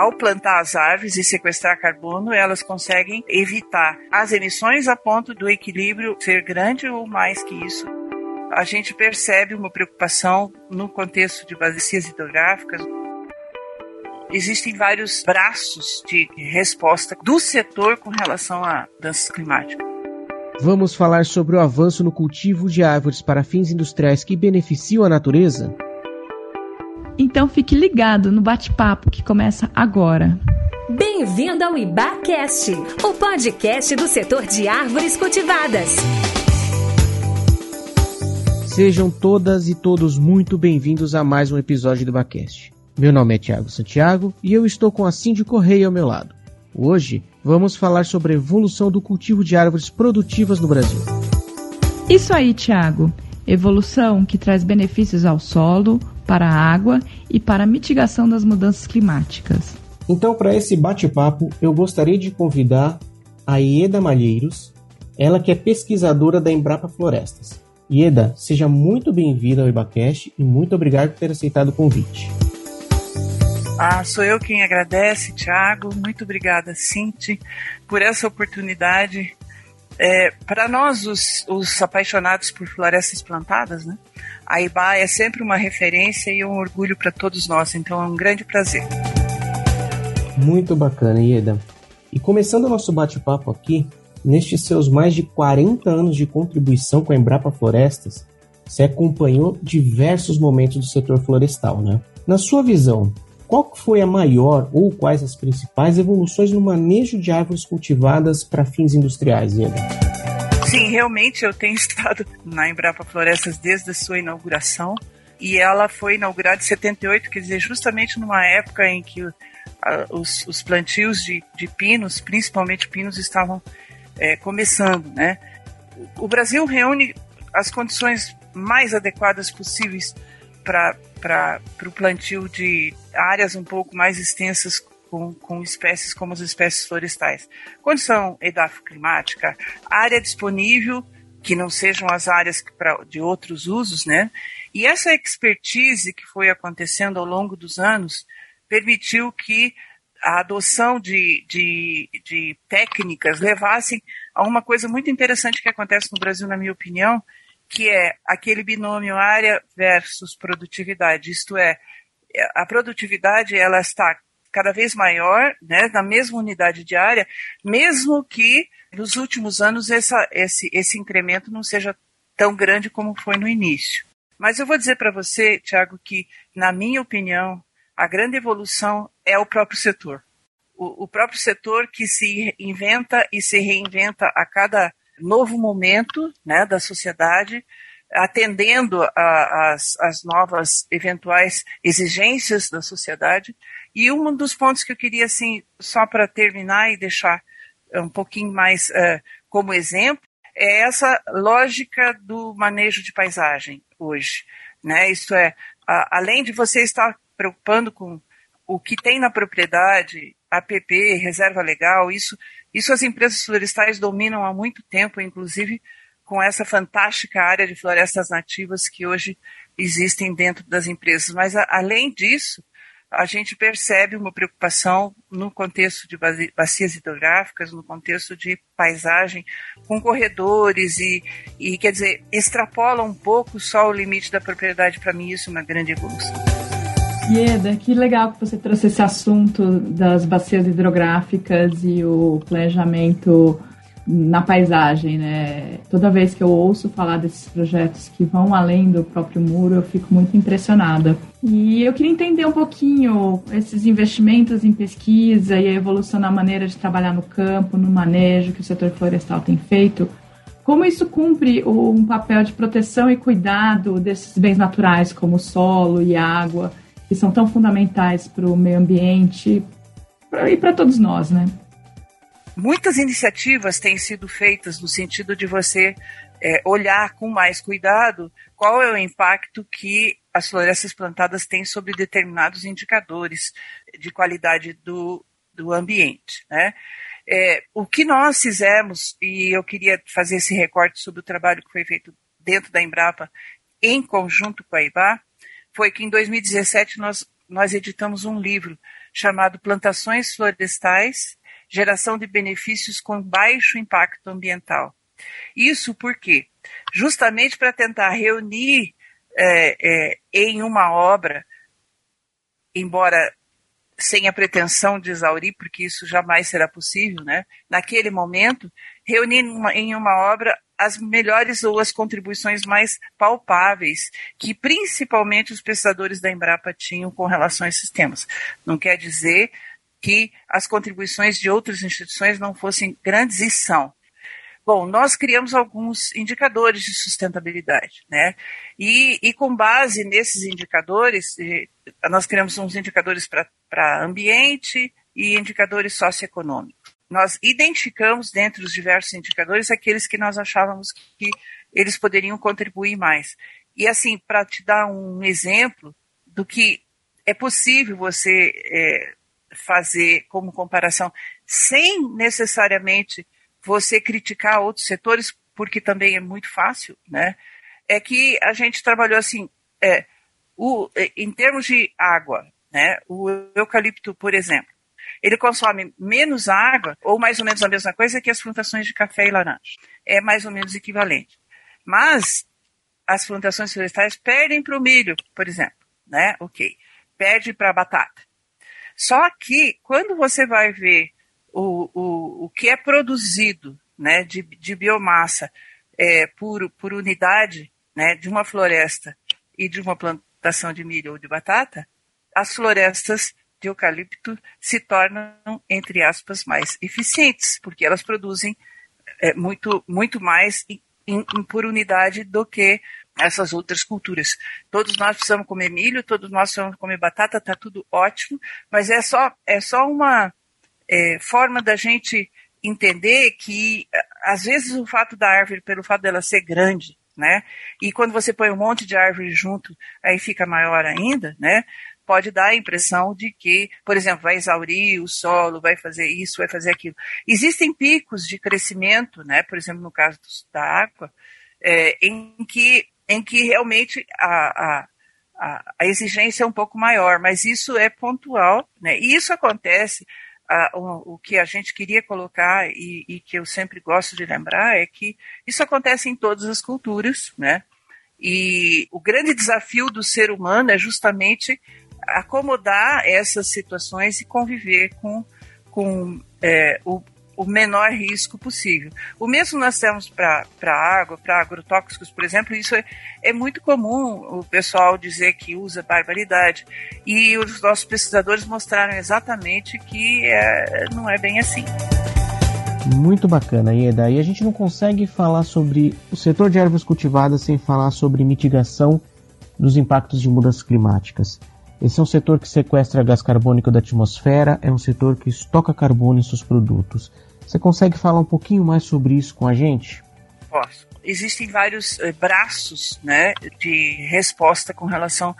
ao plantar as árvores e sequestrar carbono, elas conseguem evitar as emissões a ponto do equilíbrio ser grande ou mais que isso. A gente percebe uma preocupação no contexto de bacias hidrográficas. Existem vários braços de resposta do setor com relação a mudanças climáticas. Vamos falar sobre o avanço no cultivo de árvores para fins industriais que beneficiam a natureza? Então fique ligado no bate-papo que começa agora. Bem-vindo ao IbaCast, o podcast do setor de árvores cultivadas. Sejam todas e todos muito bem-vindos a mais um episódio do IbaCast. Meu nome é Tiago Santiago e eu estou com a Cindy Correia ao meu lado. Hoje vamos falar sobre a evolução do cultivo de árvores produtivas no Brasil. Isso aí, Tiago. Evolução que traz benefícios ao solo, para a água e para a mitigação das mudanças climáticas. Então, para esse bate-papo, eu gostaria de convidar a Ieda Malheiros, ela que é pesquisadora da Embrapa Florestas. Ieda, seja muito bem-vinda ao IbaCast e muito obrigado por ter aceitado o convite. Ah, sou eu quem agradece, Tiago. Muito obrigada, Cinti, por essa oportunidade. É, Para nós, os, os, apaixonados por florestas plantadas, né, a IBA é sempre uma referência e um orgulho para todos nós. Então é um grande prazer. Muito bacana, Ieda. E começando o nosso bate-papo aqui, nestes seus mais de 40 anos de contribuição com a Embrapa Florestas, você acompanhou diversos momentos do setor florestal, né? Na sua visão, qual foi a maior ou quais as principais evoluções no manejo de árvores cultivadas para fins industriais, Ieda? Sim, realmente eu tenho estado na Embrapa Florestas desde a sua inauguração e ela foi inaugurada em 78, quer dizer, justamente numa época em que uh, os, os, plantios de, de, pinos, principalmente pinos, estavam é, começando, né? O Brasil reúne as condições mais adequadas possíveis para o plantio de áreas um pouco mais extensas com, com, espécies como as espécies florestais. Condição edafoclimática, área disponível, que não sejam as áreas pra, de outros usos, né? E essa expertise que foi acontecendo ao longo dos anos permitiu que a adoção de, de, de técnicas levassem a uma coisa muito interessante que acontece no Brasil, na minha opinião, que é aquele binômio área versus produtividade. Isto é, a produtividade ela está cada vez maior, né, na mesma unidade de área, mesmo que nos últimos anos essa, esse, esse incremento não seja tão grande como foi no início. Mas eu vou dizer para você, Tiago, que, na minha opinião, a grande evolução é o próprio setor. O, o próprio setor que se inventa e se reinventa a cada novo momento né, da sociedade, atendendo às novas eventuais exigências da sociedade. E um dos pontos que eu queria, assim, só para terminar e deixar um pouquinho mais uh, como exemplo, é essa lógica do manejo de paisagem hoje. Né? Isto é, a, além de você estar preocupando com o que tem na propriedade, APP, reserva legal, isso isso as empresas florestais dominam há muito tempo, inclusive com essa fantástica área de florestas nativas que hoje existem dentro das empresas. Mas, a, além disso, a gente percebe uma preocupação no contexto de bacias hidrográficas, no contexto de paisagem, com corredores e, e quer dizer, extrapola um pouco só o limite da propriedade. Para mim, isso é uma grande evolução. Ieda, que legal que você trouxe esse assunto das bacias hidrográficas e o planejamento na paisagem, né? Toda vez que eu ouço falar desses projetos que vão além do próprio muro, eu fico muito impressionada. E eu queria entender um pouquinho esses investimentos em pesquisa e a evolução na maneira de trabalhar no campo, no manejo que o setor florestal tem feito. Como isso cumpre um papel de proteção e cuidado desses bens naturais, como o solo e água, que são tão fundamentais para o meio ambiente e para todos nós, né? Muitas iniciativas têm sido feitas no sentido de você é, olhar com mais cuidado qual é o impacto que as florestas plantadas têm sobre determinados indicadores de qualidade do, do ambiente. Né? É, o que nós fizemos, e eu queria fazer esse recorte sobre o trabalho que foi feito dentro da Embrapa, em conjunto com a IBA, foi que em 2017 nós nós editamos um livro chamado Plantações Florestais, Geração de Benefícios com Baixo Impacto Ambiental. Isso porque, justamente para tentar reunir é, é, em uma obra, embora sem a pretensão de exaurir, porque isso jamais será possível, né? naquele momento, reunir em uma obra as melhores ou as contribuições mais palpáveis que principalmente os pesquisadores da Embrapa tinham com relação a esses temas. Não quer dizer que as contribuições de outras instituições não fossem grandes e são. Bom, nós criamos alguns indicadores de sustentabilidade, né? E, e com base nesses indicadores, nós criamos uns indicadores para ambiente e indicadores socioeconômicos. Nós identificamos dentro dos diversos indicadores aqueles que nós achávamos que eles poderiam contribuir mais. E assim, para te dar um exemplo do que é possível você é, fazer como comparação, sem necessariamente você criticar outros setores, porque também é muito fácil, né? É que a gente trabalhou assim, é, o, é, em termos de água, né? O eucalipto, por exemplo, ele consome menos água, ou mais ou menos a mesma coisa que as plantações de café e laranja. É mais ou menos equivalente. Mas as plantações florestais perdem para o milho, por exemplo, né? Ok. Perde para a batata. Só que quando você vai ver o, o, o que é produzido né, de, de biomassa é, por, por unidade né, de uma floresta e de uma plantação de milho ou de batata, as florestas de eucalipto se tornam, entre aspas, mais eficientes, porque elas produzem é, muito, muito mais em, em, por unidade do que essas outras culturas. Todos nós precisamos comer milho, todos nós precisamos comer batata, está tudo ótimo, mas é só, é só uma, é, forma da gente entender que, às vezes, o fato da árvore, pelo fato dela ser grande, né? E quando você põe um monte de árvore junto, aí fica maior ainda, né? Pode dar a impressão de que, por exemplo, vai exaurir o solo, vai fazer isso, vai fazer aquilo. Existem picos de crescimento, né? Por exemplo, no caso da água, é, em, que, em que realmente a, a, a exigência é um pouco maior, mas isso é pontual, né? E isso acontece a, o, o, que a gente queria colocar e, e, que eu sempre gosto de lembrar é que isso acontece em todas as culturas, né? E o grande desafio do ser humano é justamente acomodar essas situações e conviver com, com é, o, o menor risco possível. O mesmo nós temos para água, para agrotóxicos, por exemplo, isso é, é muito comum o pessoal dizer que usa barbaridade. E os nossos pesquisadores mostraram exatamente que é, não é bem assim. Muito bacana, Ieda. E a gente não consegue falar sobre o setor de ervas cultivadas sem falar sobre mitigação dos impactos de mudanças climáticas. Esse é um setor que sequestra gás carbônico da atmosfera, é um setor que estoca carbono em seus produtos. Você consegue falar um pouquinho mais sobre isso com a gente? Posso. Existem vários eh, braços né, de resposta com relação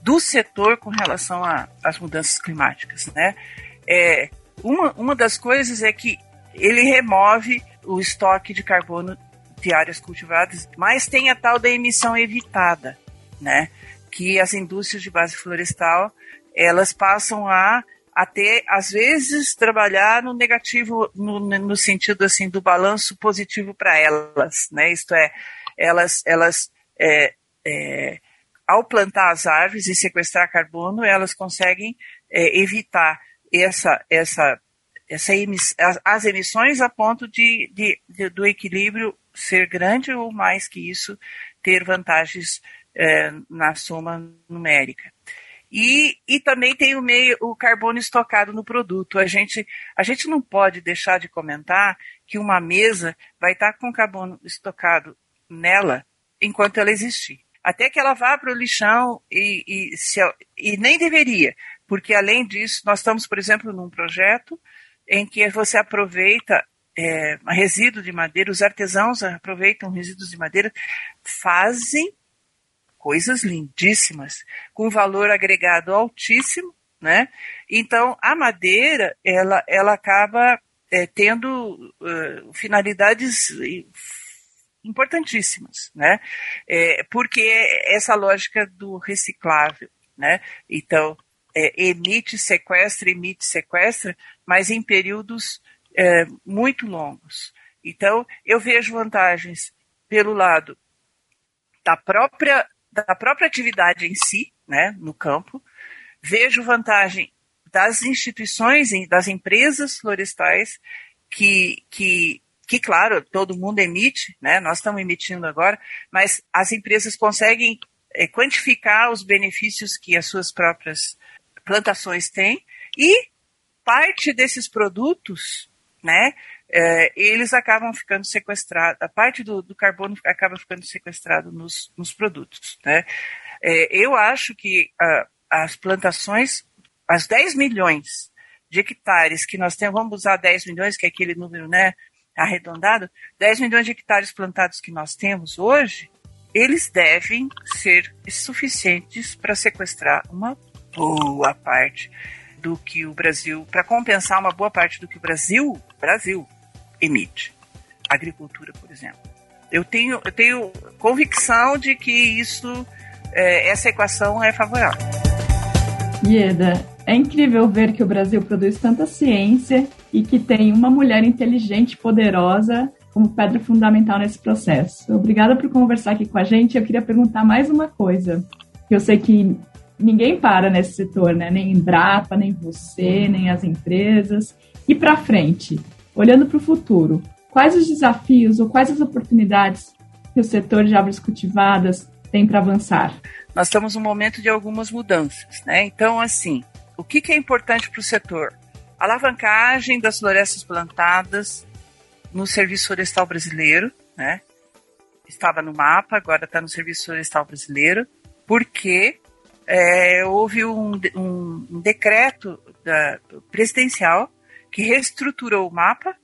do setor com relação às mudanças climáticas. Né? É, uma, uma das coisas é que ele remove o estoque de carbono de áreas cultivadas, mas tem a tal da emissão evitada, né? Que as indústrias de base florestal elas passam a até às vezes trabalhar no negativo no, no sentido assim do balanço positivo para elas, né? Isto é, elas elas é, é, ao plantar as árvores e sequestrar carbono, elas conseguem é, evitar essa essa essa emiss, as, as, emissões a ponto de, de, de, do equilíbrio ser grande ou mais que isso ter vantagens é, na soma numérica. E, e também tem o meio o carbono estocado no produto. A gente, a gente não pode deixar de comentar que uma mesa vai estar com carbono estocado nela enquanto ela existir. Até que ela vá para o lixão e, e, se, e nem deveria, porque além disso, nós estamos, por exemplo, num projeto em que você aproveita é, resíduo de madeira, os artesãos aproveitam resíduos de madeira, fazem coisas lindíssimas, com valor agregado altíssimo, né? Então, a madeira, ela, ela acaba é, tendo uh, finalidades importantíssimas, né? É, porque essa lógica do reciclável, né? Então, é, emite, sequestra, emite, sequestra, mas em períodos é, muito longos. Então, eu vejo vantagens pelo lado da própria, da própria atividade em si, né, no campo, vejo vantagem das instituições, das empresas florestais, que, que, que claro, todo mundo emite, né, nós estamos emitindo agora, mas as empresas conseguem é, quantificar os benefícios que as suas próprias plantações têm e parte desses produtos, né, é, eles acabam ficando sequestrados, a parte do, do carbono acaba ficando sequestrado nos, nos produtos, né. É, eu acho que uh, as plantações, as 10 milhões de hectares que nós temos, vamos usar 10 milhões, que é aquele número, né, arredondado, 10 milhões de hectares plantados que nós temos hoje, eles devem ser suficientes para sequestrar uma boa parte do que o Brasil, para compensar uma boa parte do que o Brasil, Brasil emite. Agricultura, por exemplo. Eu tenho, eu tenho convicção de que isso, é, essa equação é favorável. Ieda, é incrível ver que o Brasil produz tanta ciência e que tem uma mulher inteligente e poderosa como pedra fundamental nesse processo. Obrigada por conversar aqui com a gente. Eu queria perguntar mais uma coisa, que eu sei que ninguém para nesse setor, né? Nem Embrapa, nem você, nem as empresas. E para frente, olhando para o futuro, quais os desafios ou quais as oportunidades que o setor de árvores cultivadas tem para avançar? Nós estamos num momento de algumas mudanças, né? Então, assim, o que, que é importante para o setor? Alavancagem das florestas plantadas, no Serviço Florestal Brasileiro, né? Estava no mapa, agora está no Serviço Florestal Brasileiro, porque é, houve um, um, um decreto da, presidencial que reestruturou o mapa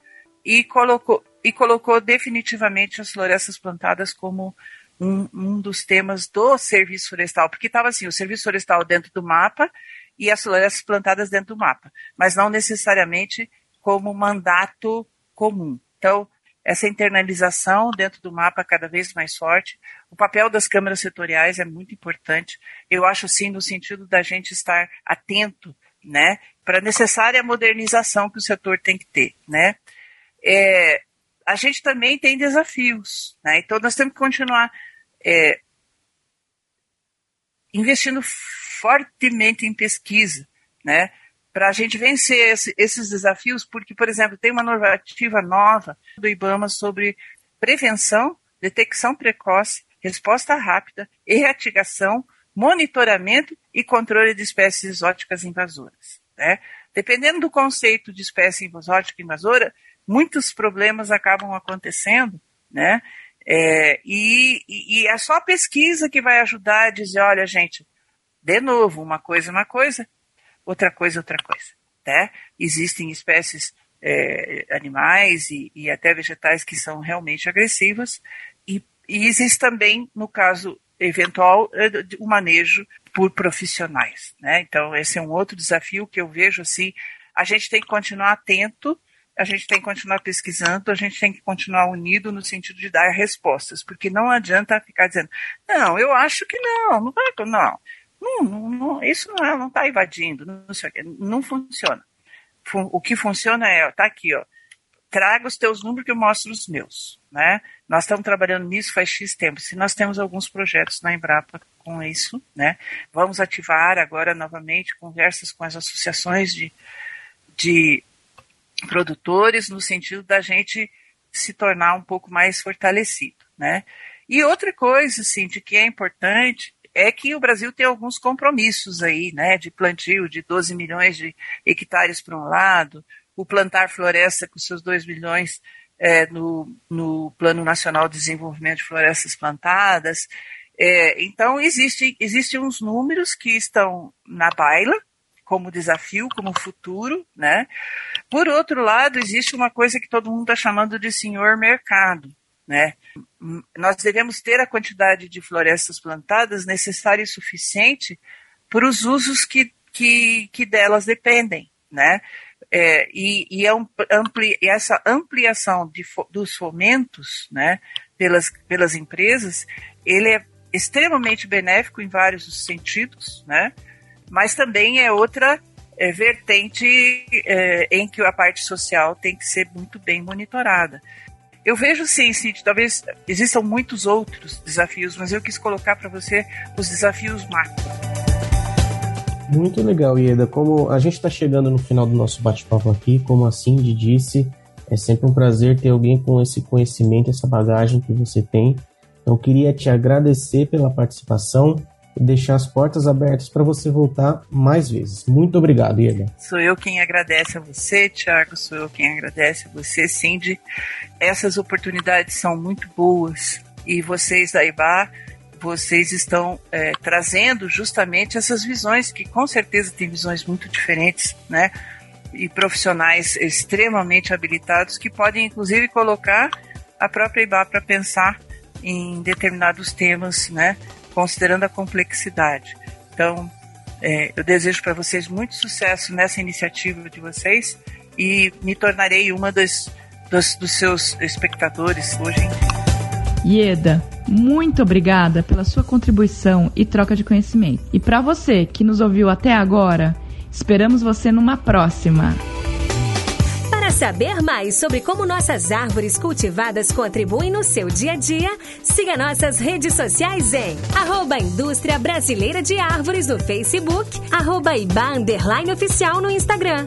e colocou, e colocou definitivamente as florestas plantadas como um, um dos temas do serviço florestal, porque estava assim, o serviço florestal dentro do mapa e as florestas plantadas dentro do mapa, mas não necessariamente como mandato comum. Então, essa internalização dentro do mapa cada vez mais forte. O papel das câmaras setoriais é muito importante. Eu acho sim no sentido da gente estar atento, né, para a necessária modernização que o setor tem que ter, né. É, a gente também tem desafios, né. Então nós temos que continuar é, investindo fortemente em pesquisa, né para a gente vencer esse, esses desafios, porque, por exemplo, tem uma normativa nova do IBAMA sobre prevenção, detecção precoce, resposta rápida, erratigação, monitoramento e controle de espécies exóticas invasoras. Né? Dependendo do conceito de espécie exótica invasora, muitos problemas acabam acontecendo, né? É, e, e, é só a pesquisa que vai ajudar a dizer, olha, gente, de novo, uma coisa é uma coisa, outra coisa, outra coisa. Né? Existem espécies é, animais e, e, até vegetais que são realmente agressivas e, e existe também, no caso eventual, é, o manejo por profissionais. Né? Então, esse é um outro desafio que eu vejo assim, a gente tem que continuar atento, a gente tem que continuar pesquisando, a gente tem que continuar unido no sentido de dar respostas, porque não adianta ficar dizendo, não, eu acho que não, não vai, não. Não, não, não, isso não está invadindo, não, sei, não funciona. O que funciona é, tá aqui, ó, traga os teus números que eu mostro os meus, né? Nós estamos trabalhando nisso faz X tempo. Se nós temos alguns projetos na Embrapa com isso, né? Vamos ativar agora novamente conversas com as associações de, de produtores no sentido da gente se tornar um pouco mais fortalecido, né? E outra coisa, assim, de que é importante é que o Brasil tem alguns compromissos aí, né, de plantio de 12 milhões de hectares para um lado, o plantar floresta com seus 2 milhões é, no, no Plano Nacional de Desenvolvimento de Florestas Plantadas. É, então, existe, existem uns números que estão na baila, como desafio, como futuro, né? Por outro lado, existe uma coisa que todo mundo está chamando de senhor mercado, né? Nós devemos ter a quantidade de florestas plantadas necessária e suficiente para os usos que, que, que delas dependem, né? É, e, e, é ampli, essa ampliação de, dos fomentos, né, pelas, pelas empresas, ele é extremamente benéfico em vários sentidos, né? mas também é outra é, vertente é, em que a parte social tem que ser muito bem monitorada. Eu vejo sim, Cid, talvez existam muitos outros desafios, mas eu quis colocar para você os desafios macro. Muito legal, Ieda. Como a gente está chegando no final do nosso bate-papo aqui, como a Cindy disse, é sempre um prazer ter alguém com esse conhecimento, essa bagagem que você tem. Então, queria te agradecer pela participação e deixar as portas abertas para você voltar mais vezes. Muito obrigado, Ieda. Sou eu quem agradece a você, Thiago, sou eu quem agradece a você, Cindy. Essas oportunidades são muito boas e vocês da IBA, vocês estão é, trazendo justamente essas visões, que com certeza têm visões muito diferentes, né? E profissionais extremamente habilitados que podem, inclusive, colocar a própria IBA para pensar em determinados temas, né? considerando a complexidade. Então, é, eu desejo para vocês muito sucesso nessa iniciativa de vocês e me tornarei uma das, das dos seus espectadores hoje em dia. Ieda, muito obrigada pela sua contribuição e troca de conhecimento. E para você que nos ouviu até agora, esperamos você numa próxima saber mais sobre como nossas árvores cultivadas contribuem no seu dia a dia, siga nossas redes sociais em arroba Indústria Brasileira de Árvores no Facebook, arroba Iba Oficial no Instagram.